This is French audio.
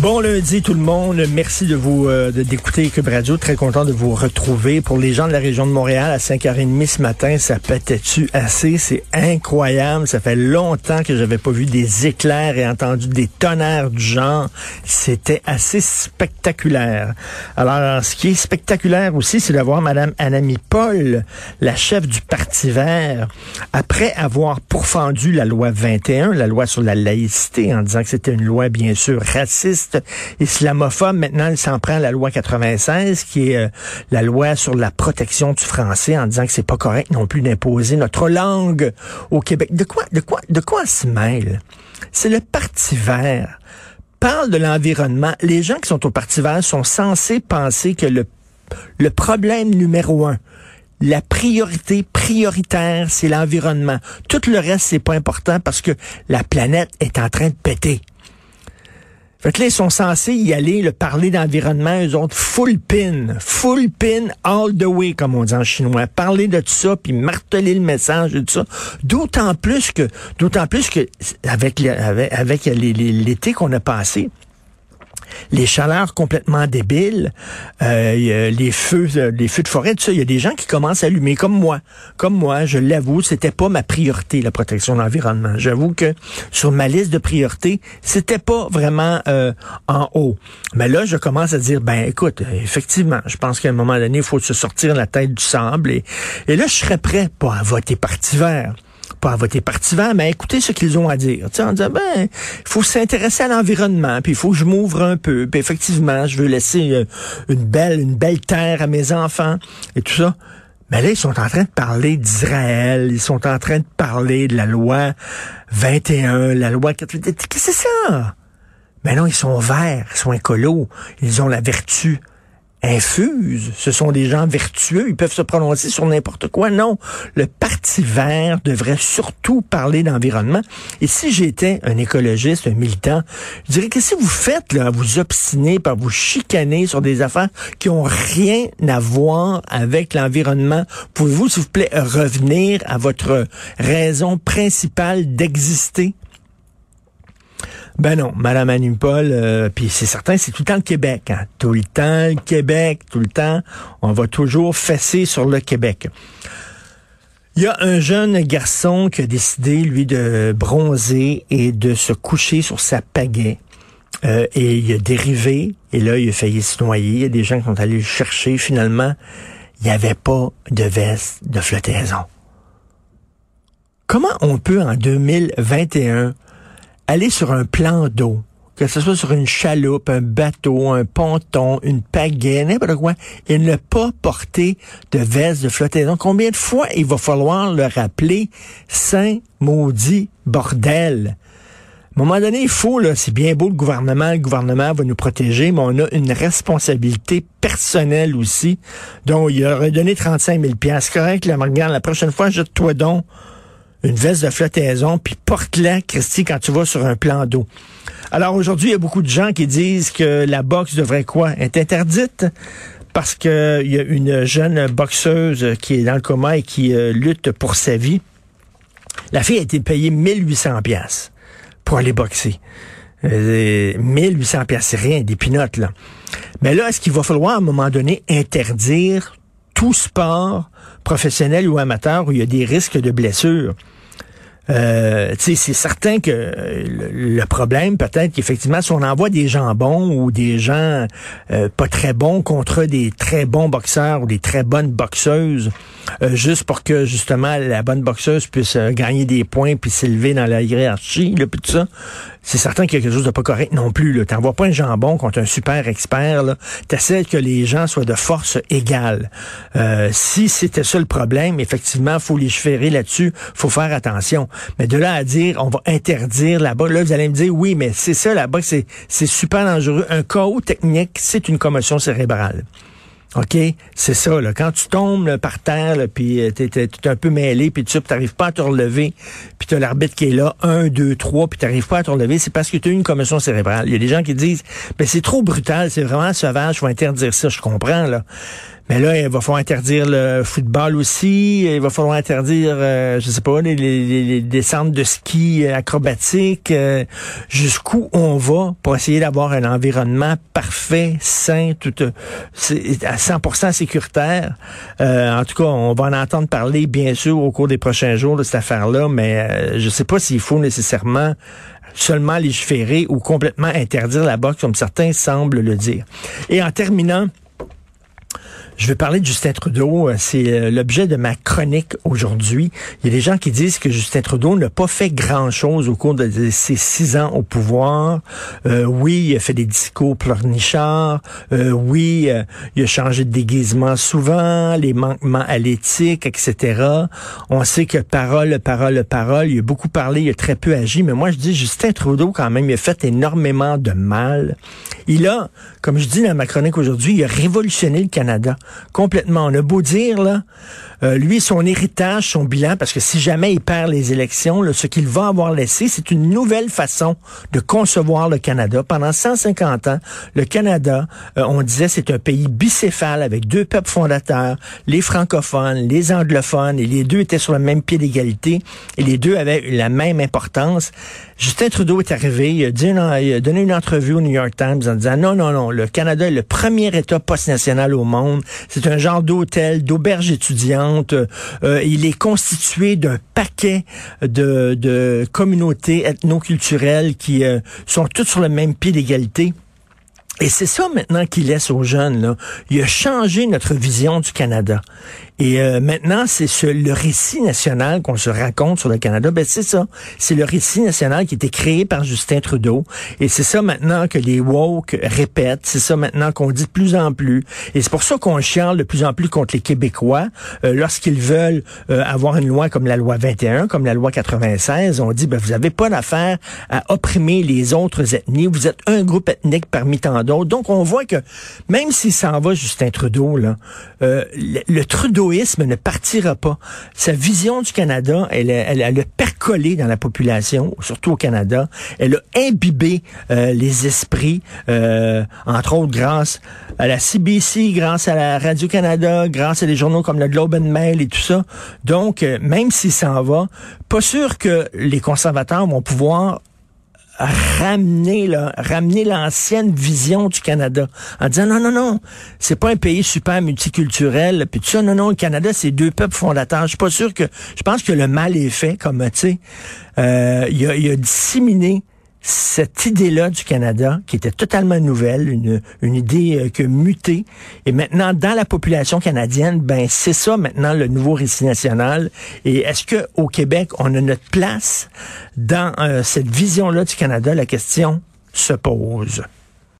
Bon lundi tout le monde, merci de vous euh, d'écouter Cube Radio, très content de vous retrouver. Pour les gens de la région de Montréal, à 5h30 ce matin, ça pétait-tu assez, c'est incroyable, ça fait longtemps que j'avais pas vu des éclairs et entendu des tonnerres du genre, c'était assez spectaculaire. Alors, ce qui est spectaculaire aussi, c'est de voir Madame Anami Paul, la chef du Parti vert, après avoir pourfendu la loi 21, la loi sur la laïcité, en disant que c'était une loi bien sûr raciste, islamophobe. Maintenant, elle s'en prend à la loi 96, qui est euh, la loi sur la protection du français, en disant que c'est pas correct non plus d'imposer notre langue au Québec. De quoi, de quoi, de quoi se mêle? C'est le Parti vert parle de l'environnement. Les gens qui sont au Parti vert sont censés penser que le, le problème numéro un, la priorité prioritaire, c'est l'environnement. Tout le reste, c'est pas important parce que la planète est en train de péter. Fait que là, ils sont censés y aller, le parler d'environnement, eux autres, full pin, full pin all the way, comme on dit en chinois. Parler de tout ça, puis marteler le message de tout ça. D'autant plus que, d'autant plus que, avec, avec, avec l'été qu'on a passé, les chaleurs complètement débiles, euh, les feux, euh, les feux de forêt, tout ça. Il y a des gens qui commencent à allumer, comme moi. Comme moi, je l'avoue, c'était pas ma priorité, la protection de l'environnement. J'avoue que sur ma liste de priorités, c'était pas vraiment euh, en haut. Mais là, je commence à dire, ben écoute, effectivement, je pense qu'à un moment donné, il faut se sortir la tête du sable. Et, et là, je serais prêt, pas à voter Parti vert pas à voter Parti vert, mais à écouter ce qu'ils ont à dire. Tu sais, en disant, ben, il faut s'intéresser à l'environnement, puis il faut que je m'ouvre un peu, puis effectivement, je veux laisser euh, une belle, une belle terre à mes enfants, et tout ça. Mais là, ils sont en train de parler d'Israël, ils sont en train de parler de la loi 21, la loi 4... Qu'est-ce que c'est ça? Mais non, ils sont verts, ils sont écolos, ils ont la vertu infuse. Ce sont des gens vertueux. Ils peuvent se prononcer sur n'importe quoi. Non. Le Parti vert devrait surtout parler d'environnement. Et si j'étais un écologiste, un militant, je dirais, qu'est-ce que vous faites, là, à vous obstiner, par vous chicaner sur des affaires qui ont rien à voir avec l'environnement? Pouvez-vous, s'il vous plaît, revenir à votre raison principale d'exister? Ben non, Madame Annie Paul, euh, puis c'est certain, c'est tout le temps le Québec. Hein. Tout le temps le Québec, tout le temps, on va toujours fesser sur le Québec. Il y a un jeune garçon qui a décidé, lui, de bronzer et de se coucher sur sa pagaie. Euh, et il a dérivé, et là, il a failli se noyer. Il y a des gens qui sont allés le chercher. Finalement, il n'y avait pas de veste de flottaison. Comment on peut, en 2021, aller sur un plan d'eau, que ce soit sur une chaloupe, un bateau, un ponton, une pagaie, n'importe quoi, et ne pas porter de veste de flottaison. Combien de fois il va falloir le rappeler, saint maudit bordel? À un moment donné, il faut, là, c'est bien beau le gouvernement, le gouvernement va nous protéger, mais on a une responsabilité personnelle aussi. Donc, il aurait donné 35 000 C'est correct, là, la prochaine fois, jette-toi donc une veste de flottaison, puis porte-la, Christy, quand tu vas sur un plan d'eau. Alors aujourd'hui, il y a beaucoup de gens qui disent que la boxe devrait quoi? Être interdite? Parce que il y a une jeune boxeuse qui est dans le coma et qui euh, lutte pour sa vie. La fille a été payée 1800 pièces pour aller boxer. Euh, 1800 pièces, c'est rien, des pinottes, là. Mais là, est-ce qu'il va falloir à un moment donné interdire tout sport professionnel ou amateur où il y a des risques de blessures? Euh, c'est certain que euh, le, problème, peut-être qu'effectivement, si on envoie des gens bons ou des gens euh, pas très bons contre des très bons boxeurs ou des très bonnes boxeuses, euh, juste pour que justement la bonne boxeuse puisse gagner des points puis s'élever dans la hiérarchie, là, puis tout ça, c'est certain qu'il y a quelque chose de pas correct non plus. Tu n'envoies pas un jambon contre un super expert. Tu essaies que les gens soient de force égale. Euh, si c'était ça le problème, effectivement, faut légiférer là-dessus, faut faire attention. Mais de là à dire, on va interdire là-bas, là, vous allez me dire, oui, mais c'est ça là-bas, c'est super dangereux. Un chaos technique, c'est une commotion cérébrale. OK? C'est ça, là. Quand tu tombes par terre, puis euh, t'es es, un peu mêlé, puis tu n'arrives pas à te relever, puis t'as l'arbitre qui est là, un, deux, trois, puis t'arrives pas à te relever, c'est parce que tu as eu une commotion cérébrale. Il y a des gens qui disent, ben c'est trop brutal, c'est vraiment sauvage, faut interdire ça. Je comprends, là. Mais là, il va falloir interdire le football aussi. Il va falloir interdire, euh, je sais pas, les, les, descentes de ski acrobatiques. Euh, jusqu'où on va pour essayer d'avoir un environnement parfait, sain, tout euh, à 100% sécuritaire. en tout cas, on va en entendre parler, bien sûr, au cours des prochains jours de cette affaire-là, mais je sais pas s'il faut nécessairement seulement légiférer ou complètement interdire la boxe, comme certains semblent le dire. Et en terminant, je vais parler de Justin Trudeau. Euh, c'est euh, l'objet de ma chronique aujourd'hui. Il y a des gens qui disent que Justin Trudeau n'a pas fait grand-chose au cours de ses six ans au pouvoir. Euh, oui, il a fait des discours pleurnichards. Euh, oui, il a changé de déguisement souvent, les manquements à l'éthique, etc. On sait que parole, parole, parole, il a beaucoup parlé, il a très peu agi. Mais moi, je dis Justin Trudeau, quand même, il a fait énormément de mal. Il a, comme je dis dans ma chronique aujourd'hui, il a révolutionné le Canada complètement. On a beau dire, là, euh, lui, son héritage, son bilan, parce que si jamais il perd les élections, ce qu'il va avoir laissé, c'est une nouvelle façon de concevoir le Canada. Pendant 150 ans, le Canada, euh, on disait, c'est un pays bicéphale avec deux peuples fondateurs, les francophones, les anglophones, et les deux étaient sur le même pied d'égalité, et les deux avaient la même importance. Justin Trudeau est arrivé, il a, dit il donné une entrevue au New York Times en disant, non, non, non, le Canada est le premier État post-national au monde. C'est un genre d'hôtel, d'auberge étudiante euh, il est constitué d'un paquet de, de communautés ethno-culturelles qui euh, sont toutes sur le même pied d'égalité. Et c'est ça maintenant qu'il laisse aux jeunes. Là. Il a changé notre vision du Canada. Et euh, maintenant, c'est ce, le récit national qu'on se raconte sur le Canada. Ben c'est ça. C'est le récit national qui a été créé par Justin Trudeau. Et c'est ça maintenant que les woke répètent. C'est ça maintenant qu'on dit de plus en plus. Et c'est pour ça qu'on chiale de plus en plus contre les Québécois euh, lorsqu'ils veulent euh, avoir une loi comme la loi 21, comme la loi 96. On dit ben vous avez pas d'affaire à opprimer les autres ethnies. Vous êtes un groupe ethnique parmi tant d'autres. Donc on voit que même s'il s'en va Justin Trudeau là, le, le Trudeau ne partira pas. Sa vision du Canada, elle, elle, elle a percolé dans la population, surtout au Canada. Elle a imbibé euh, les esprits, euh, entre autres grâce à la CBC, grâce à la Radio-Canada, grâce à des journaux comme le Globe and Mail et tout ça. Donc, euh, même s'il s'en va, pas sûr que les conservateurs vont pouvoir ramener là, ramener l'ancienne vision du Canada en disant non non non c'est pas un pays super multiculturel puis tout ça. Non non le Canada c'est deux peuples fondateurs. Je suis pas sûr que je pense que le mal est fait comme tu sais euh, il, a, il a disséminé cette idée-là du Canada, qui était totalement nouvelle, une, une idée euh, que mutée, et maintenant dans la population canadienne, ben c'est ça maintenant le nouveau récit national. Et est-ce que au Québec on a notre place dans euh, cette vision-là du Canada? La question se pose.